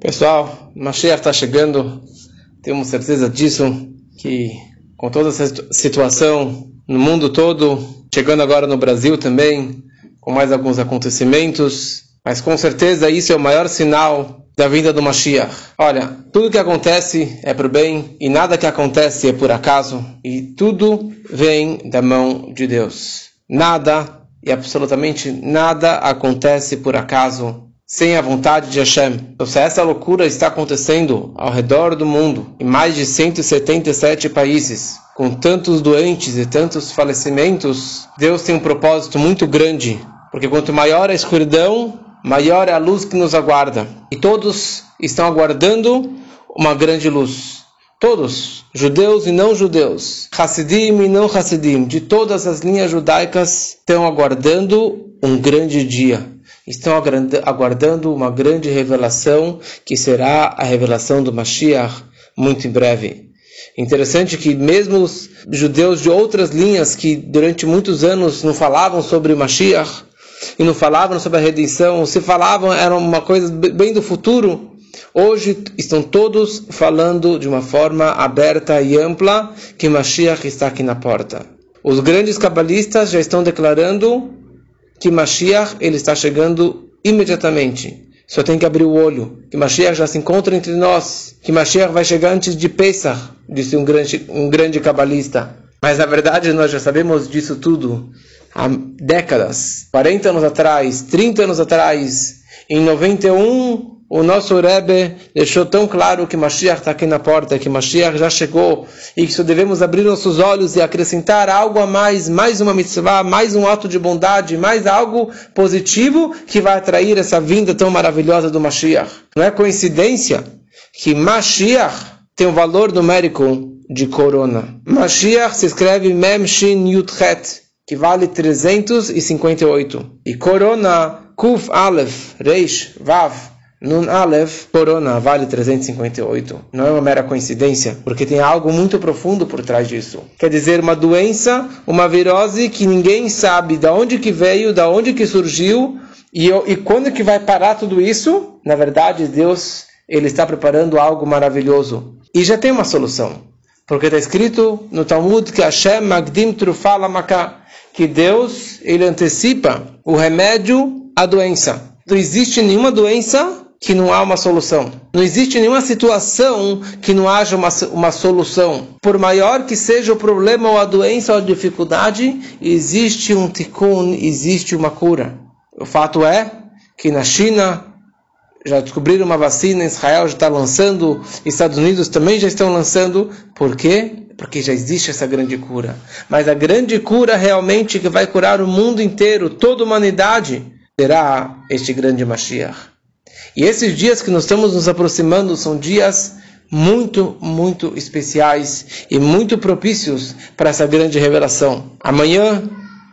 Pessoal, Mashiach está chegando, temos certeza disso, que com toda essa situação no mundo todo, chegando agora no Brasil também, com mais alguns acontecimentos, mas com certeza isso é o maior sinal da vinda do Mashiach. Olha, tudo que acontece é por bem e nada que acontece é por acaso, e tudo vem da mão de Deus. Nada e absolutamente nada acontece por acaso sem a vontade de Hashem. Então, se essa loucura está acontecendo ao redor do mundo, em mais de 177 países, com tantos doentes e tantos falecimentos, Deus tem um propósito muito grande, porque quanto maior a escuridão, maior é a luz que nos aguarda. E todos estão aguardando uma grande luz. Todos, judeus e não judeus, Hassidim e não Hassidim, de todas as linhas judaicas, estão aguardando um grande dia estão aguardando uma grande revelação, que será a revelação do Mashiach muito em breve. Interessante que mesmo os judeus de outras linhas que durante muitos anos não falavam sobre Mashiach e não falavam sobre a redenção, se falavam era uma coisa bem do futuro, hoje estão todos falando de uma forma aberta e ampla que Mashiach está aqui na porta. Os grandes cabalistas já estão declarando que Mashiach ele está chegando imediatamente. Só tem que abrir o olho. Que Mashiach já se encontra entre nós. Que Mashiach vai chegar antes de Pesach, disse um grande, um grande cabalista. Mas na verdade nós já sabemos disso tudo há décadas. 40 anos atrás, 30 anos atrás, em 91 o nosso Rebbe deixou tão claro que Mashiach está aqui na porta, que Mashiach já chegou e que só devemos abrir nossos olhos e acrescentar algo a mais, mais uma mitzvah, mais um ato de bondade, mais algo positivo que vai atrair essa vinda tão maravilhosa do Mashiach. Não é coincidência que Mashiach tem um valor numérico de corona. Mashiach se escreve Mem Shin Yudchet, que vale 358. E corona Kuf Aleph Reish Vav Nun Aleph, corona, vale 358. Não é uma mera coincidência, porque tem algo muito profundo por trás disso. Quer dizer, uma doença, uma virose que ninguém sabe de onde que veio, de onde que surgiu e, e quando que vai parar tudo isso. Na verdade, Deus ele está preparando algo maravilhoso. E já tem uma solução. Porque está escrito no Talmud que Hashem Magdim Trufala Maká, que Deus ele antecipa o remédio à doença. Não existe nenhuma doença que não há uma solução. Não existe nenhuma situação que não haja uma, uma solução. Por maior que seja o problema ou a doença ou a dificuldade, existe um tikkun, existe uma cura. O fato é que na China já descobriram uma vacina, Israel já está lançando, Estados Unidos também já estão lançando. Por quê? Porque já existe essa grande cura. Mas a grande cura realmente que vai curar o mundo inteiro, toda a humanidade, será este grande Mashiach. E esses dias que nós estamos nos aproximando são dias muito, muito especiais e muito propícios para essa grande revelação. Amanhã,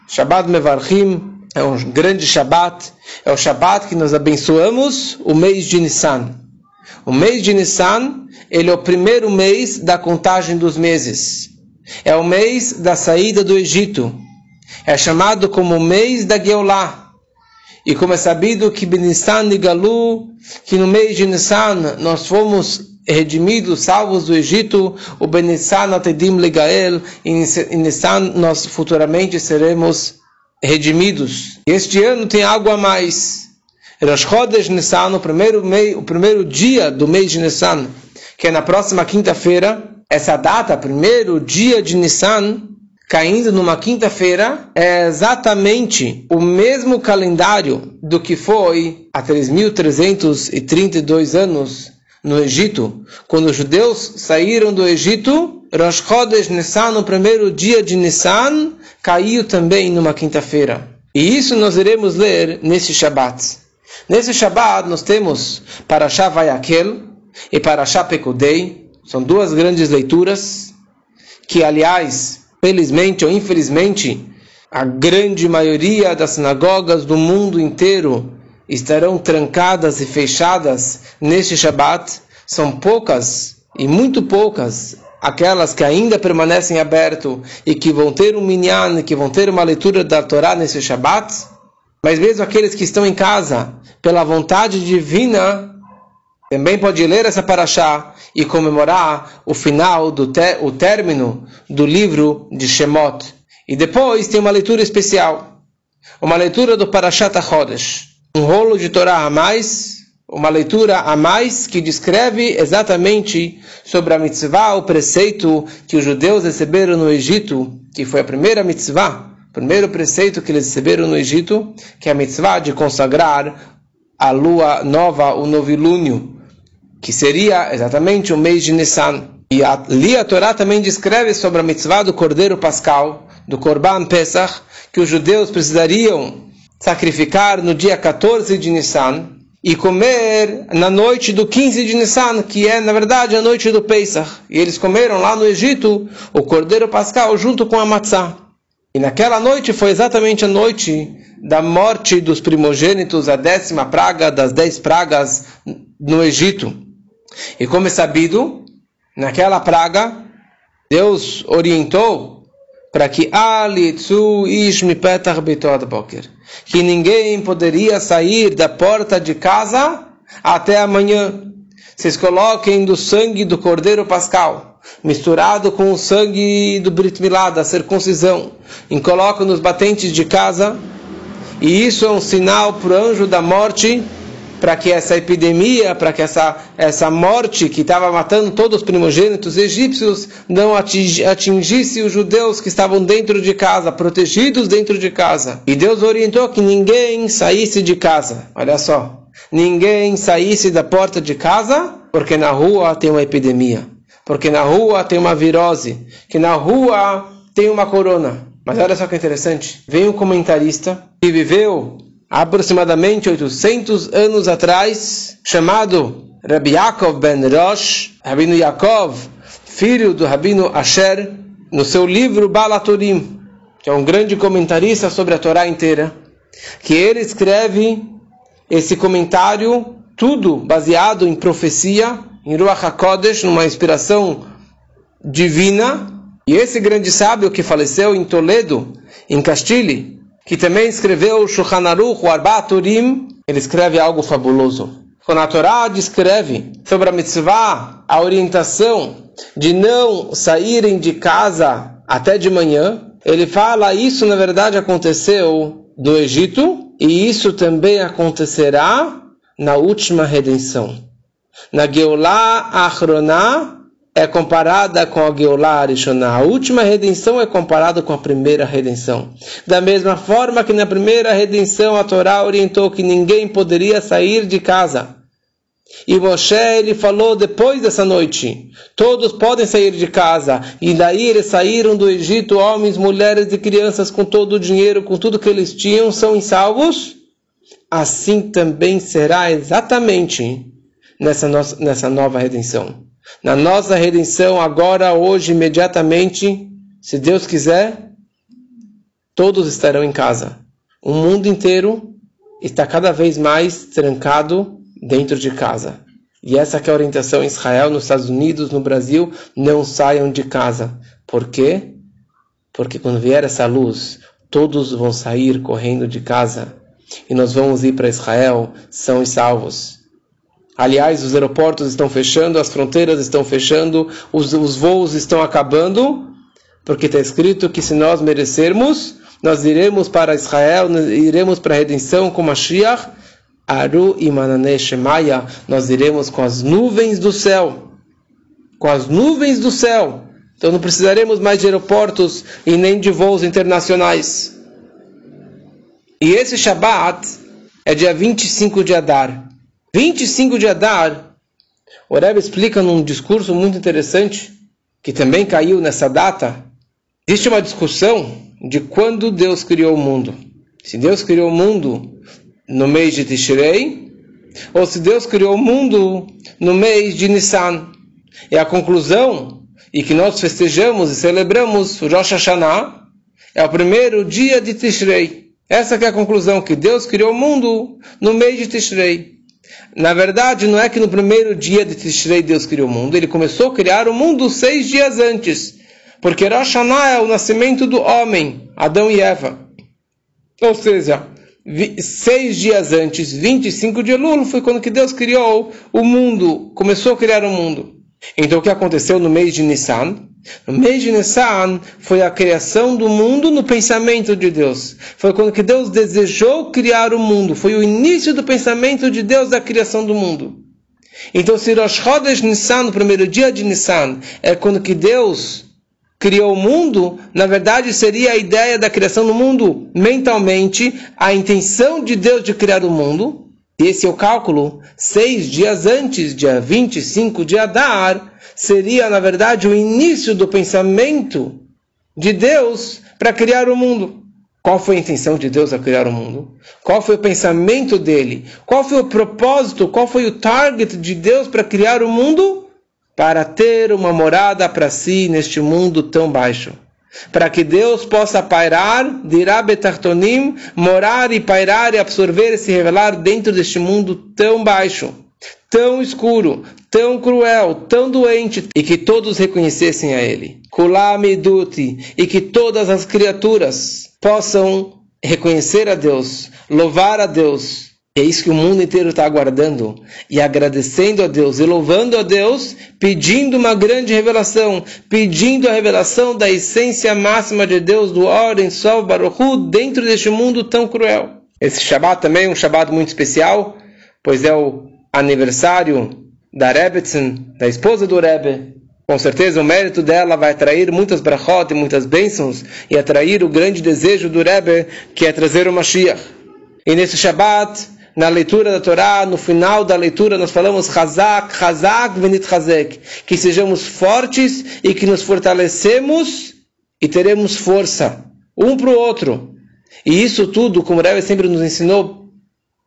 Shabbat Mevarchim, é um grande Shabbat, é o Shabbat que nós abençoamos o mês de Nissan. O mês de Nissan, ele é o primeiro mês da contagem dos meses. É o mês da saída do Egito. É chamado como o mês da Geulah. E como é sabido que Benissan e Galu, que no mês de Nissan nós fomos redimidos, salvos do Egito, o Benissan Atedim Legael, em Nissan nós futuramente seremos redimidos. Este ano tem algo a mais. Rosh Chodesh Nissan, o primeiro, mês, o primeiro dia do mês de Nissan, que é na próxima quinta-feira, essa data, primeiro dia de Nissan, caindo numa quinta-feira é exatamente o mesmo calendário do que foi há 3.332 anos no Egito, quando os judeus saíram do Egito, Rosh Chodesh Nissan, no primeiro dia de Nissan, caiu também numa quinta-feira. E isso nós iremos ler nesse Shabat. Nesse Shabat nós temos Parashah Vayakel e Parashah Pekudei, são duas grandes leituras, que aliás felizmente ou infelizmente, a grande maioria das sinagogas do mundo inteiro estarão trancadas e fechadas neste Shabat. São poucas e muito poucas aquelas que ainda permanecem abertas e que vão ter um minyan, que vão ter uma leitura da Torá nesse Shabat. Mas mesmo aqueles que estão em casa, pela vontade divina, também pode ler essa paraxá e comemorar o final do o término do livro de Shemot. E depois tem uma leitura especial, uma leitura do Parashat HaChodesh, um rolo de Torá a mais, uma leitura a mais que descreve exatamente sobre a mitzvah, o preceito que os judeus receberam no Egito, que foi a primeira mitzvah, o primeiro preceito que eles receberam no Egito, que é a mitzvah de consagrar a lua nova, o novilúnio, que seria exatamente o mês de Nissan. E ali a Torá também descreve sobre a mitzvah do cordeiro pascal, do Korban Pesach, que os judeus precisariam sacrificar no dia 14 de Nissan e comer na noite do 15 de Nissan, que é na verdade a noite do Pesach. E eles comeram lá no Egito o cordeiro pascal junto com a matzah. E naquela noite foi exatamente a noite da morte dos primogênitos, a décima praga das dez pragas no Egito. E como é sabido, naquela praga, Deus orientou para que que ninguém poderia sair da porta de casa até amanhã. Vocês coloquem do sangue do cordeiro pascal, misturado com o sangue do Brit Milá, da circuncisão, e colocam nos batentes de casa, e isso é um sinal para o anjo da morte para que essa epidemia, para que essa, essa morte que estava matando todos os primogênitos egípcios não atingisse os judeus que estavam dentro de casa, protegidos dentro de casa. E Deus orientou que ninguém saísse de casa. Olha só. Ninguém saísse da porta de casa, porque na rua tem uma epidemia. Porque na rua tem uma virose. Que na rua tem uma corona. Mas olha só que interessante. Vem um comentarista que viveu aproximadamente 800 anos atrás, chamado Rabbi Yaakov ben Rosh, Rabino Yaakov, filho do Rabino Asher, no seu livro Balaturim, que é um grande comentarista sobre a Torá inteira, que ele escreve esse comentário tudo baseado em profecia, em Ruach HaKodesh, numa inspiração divina, e esse grande sábio que faleceu em Toledo, em Castile, que também escreveu o Shulchan Aruch, o Arbaturim, ele escreve algo fabuloso. Quando a Torá descreve sobre a mitzvah, a orientação de não saírem de casa até de manhã, ele fala isso na verdade aconteceu no Egito e isso também acontecerá na última redenção. Na Geulah Achroná, é comparada com a Geulah Arishonah. A última redenção é comparada com a primeira redenção. Da mesma forma que na primeira redenção a Torá orientou que ninguém poderia sair de casa. E Moshe ele falou depois dessa noite: todos podem sair de casa. E daí eles saíram do Egito, homens, mulheres e crianças, com todo o dinheiro, com tudo que eles tinham, são salvos. Assim também será exatamente nessa, nossa, nessa nova redenção na nossa redenção, agora, hoje, imediatamente, se Deus quiser, todos estarão em casa. O mundo inteiro está cada vez mais trancado dentro de casa. E essa é a orientação em Israel, nos Estados Unidos, no Brasil, não saiam de casa. Por quê? Porque quando vier essa luz, todos vão sair correndo de casa e nós vamos ir para Israel são e salvos. Aliás, os aeroportos estão fechando, as fronteiras estão fechando, os, os voos estão acabando, porque está escrito que se nós merecermos, nós iremos para Israel, iremos para a redenção com Mashiach, Aru e Manane Shemaya, nós iremos com as nuvens do céu. Com as nuvens do céu. Então não precisaremos mais de aeroportos e nem de voos internacionais. E esse Shabat é dia 25 de Adar. 25 de Adar, o Rebbe explica num discurso muito interessante, que também caiu nessa data. Existe uma discussão de quando Deus criou o mundo. Se Deus criou o mundo no mês de Tishrei, ou se Deus criou o mundo no mês de Nissan. E a conclusão, e que nós festejamos e celebramos o Rosh Hashanah, é o primeiro dia de Tishrei. Essa é a conclusão, que Deus criou o mundo no mês de Tishrei. Na verdade, não é que no primeiro dia de Tishrei Deus criou o mundo, ele começou a criar o mundo seis dias antes. Porque Rosh Hashanah é o nascimento do homem, Adão e Eva. Ou seja, seis dias antes, 25 de Elul, foi quando que Deus criou o mundo, começou a criar o mundo. Então o que aconteceu no mês de Nissan? No mês de Nissan foi a criação do mundo no pensamento de Deus. Foi quando que Deus desejou criar o mundo. Foi o início do pensamento de Deus da criação do mundo. Então se Rosh Chodesh Nissan, no primeiro dia de Nissan, é quando que Deus criou o mundo, na verdade seria a ideia da criação do mundo mentalmente, a intenção de Deus de criar o mundo. Esse é o cálculo, seis dias antes, dia 25 de Adar, seria, na verdade, o início do pensamento de Deus para criar o mundo. Qual foi a intenção de Deus a criar o mundo? Qual foi o pensamento dele? Qual foi o propósito? Qual foi o target de Deus para criar o mundo? Para ter uma morada para si neste mundo tão baixo para que Deus possa pairar, dirá Betartonim, morar e pairar e absorver e se revelar dentro deste mundo tão baixo, tão escuro, tão cruel, tão doente, e que todos reconhecessem a Ele. Kulamiduti, e que todas as criaturas possam reconhecer a Deus, louvar a Deus, é isso que o mundo inteiro está aguardando e agradecendo a Deus e louvando a Deus, pedindo uma grande revelação, pedindo a revelação da essência máxima de Deus, do Oren Sol Baruchu, dentro deste mundo tão cruel. Esse Shabbat também é um Shabbat muito especial, pois é o aniversário da Rebbetzin, da esposa do Rebbe. Com certeza o mérito dela vai atrair muitas brachot e muitas bênçãos e atrair o grande desejo do Rebbe, que é trazer o Mashiach. E nesse Shabbat, na leitura da Torá, no final da leitura, nós falamos Hazak, Hazak, Venit Hazek, que sejamos fortes e que nos fortalecemos e teremos força um para o outro. E isso tudo, como o Rebbe sempre nos ensinou,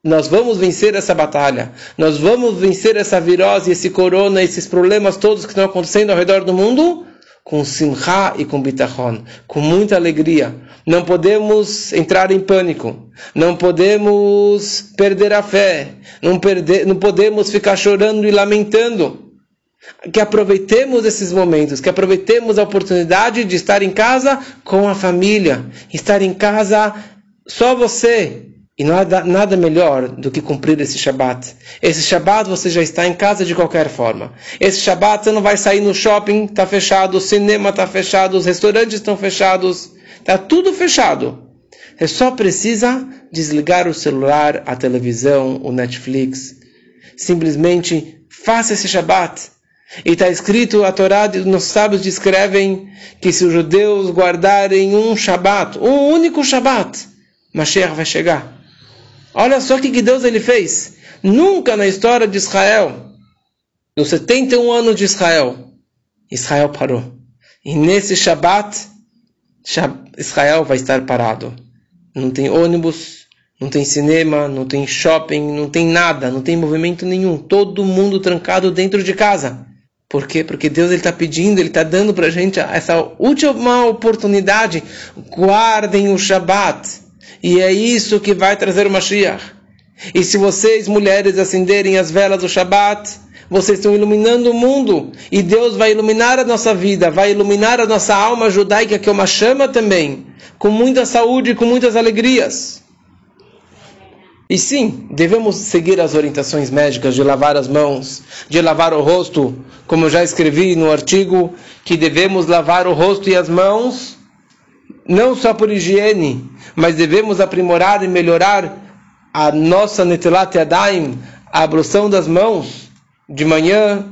nós vamos vencer essa batalha, nós vamos vencer essa virose, esse corona, esses problemas todos que estão acontecendo ao redor do mundo com simcha e com bitachon, com muita alegria. Não podemos entrar em pânico, não podemos perder a fé, não, perder, não podemos ficar chorando e lamentando. Que aproveitemos esses momentos, que aproveitemos a oportunidade de estar em casa com a família, estar em casa só você, e não há nada melhor do que cumprir esse Shabat. Esse Shabat você já está em casa de qualquer forma. Esse Shabat você não vai sair no shopping, está fechado, o cinema está fechado, os restaurantes estão fechados, está tudo fechado. Você só precisa desligar o celular, a televisão, o Netflix. Simplesmente faça esse Shabat. E está escrito, a Torá, nos sábios descrevem que se os judeus guardarem um Shabat, um único Shabat, Mashiach vai chegar. Olha só o que Deus ele fez. Nunca na história de Israel, nos 71 anos de Israel, Israel parou. E nesse Shabat, Israel vai estar parado. Não tem ônibus, não tem cinema, não tem shopping, não tem nada, não tem movimento nenhum. Todo mundo trancado dentro de casa. Por quê? Porque Deus está pedindo, Ele está dando para a gente essa última oportunidade. Guardem o Shabat. E é isso que vai trazer o Mashiach. E se vocês, mulheres, acenderem as velas do Shabat, vocês estão iluminando o mundo. E Deus vai iluminar a nossa vida, vai iluminar a nossa alma judaica, que é uma chama também, com muita saúde e com muitas alegrias. E sim, devemos seguir as orientações médicas de lavar as mãos, de lavar o rosto, como eu já escrevi no artigo, que devemos lavar o rosto e as mãos não só por higiene, mas devemos aprimorar e melhorar a nossa netilat yadayim, a ablução das mãos, de manhã,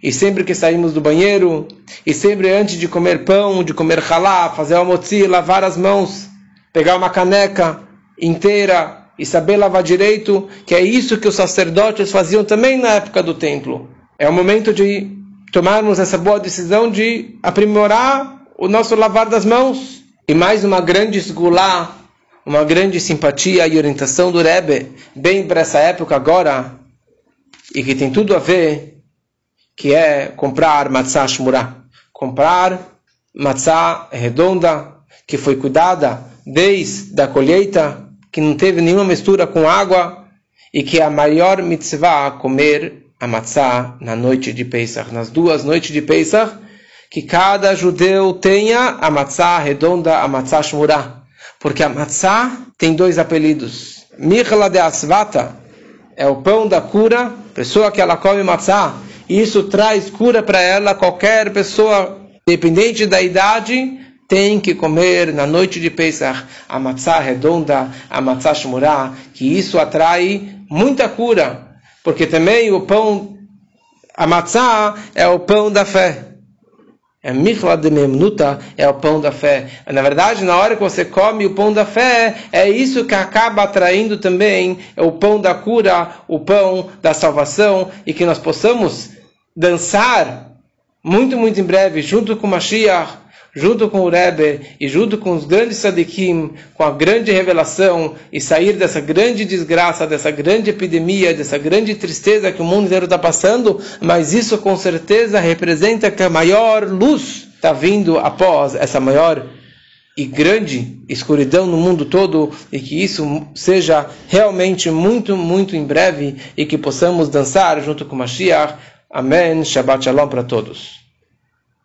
e sempre que saímos do banheiro, e sempre antes de comer pão, de comer halá, fazer almoço, lavar as mãos, pegar uma caneca inteira e saber lavar direito, que é isso que os sacerdotes faziam também na época do templo. É o momento de tomarmos essa boa decisão de aprimorar o nosso lavar das mãos. E mais uma grande esgulá, uma grande simpatia e orientação do Rebbe, bem para essa época agora, e que tem tudo a ver, que é comprar matzah shmurah. Comprar matzah redonda, que foi cuidada desde a colheita, que não teve nenhuma mistura com água, e que é a maior mitzvah comer a matzah na noite de Pesach, nas duas noites de Pesach, que cada judeu tenha a matzá redonda, a matzá shmurá. Porque a matzá tem dois apelidos. Michla de Asvata é o pão da cura, pessoa que ela come matzá, isso traz cura para ela, qualquer pessoa, dependente da idade, tem que comer na noite de Pesach a matzá redonda, a matzá shmurá, que isso atrai muita cura, porque também o pão, a matzá é o pão da fé. É michla de memnuta, é o pão da fé. Na verdade, na hora que você come o pão da fé, é isso que acaba atraindo também é o pão da cura, o pão da salvação, e que nós possamos dançar muito, muito em breve, junto com Mashiach, junto com o Rebbe e junto com os grandes sadikim, com a grande revelação e sair dessa grande desgraça, dessa grande epidemia, dessa grande tristeza que o mundo inteiro está passando, mas isso com certeza representa que a maior luz está vindo após essa maior e grande escuridão no mundo todo e que isso seja realmente muito, muito em breve e que possamos dançar junto com Mashiach. Amém. Shabbat Shalom para todos.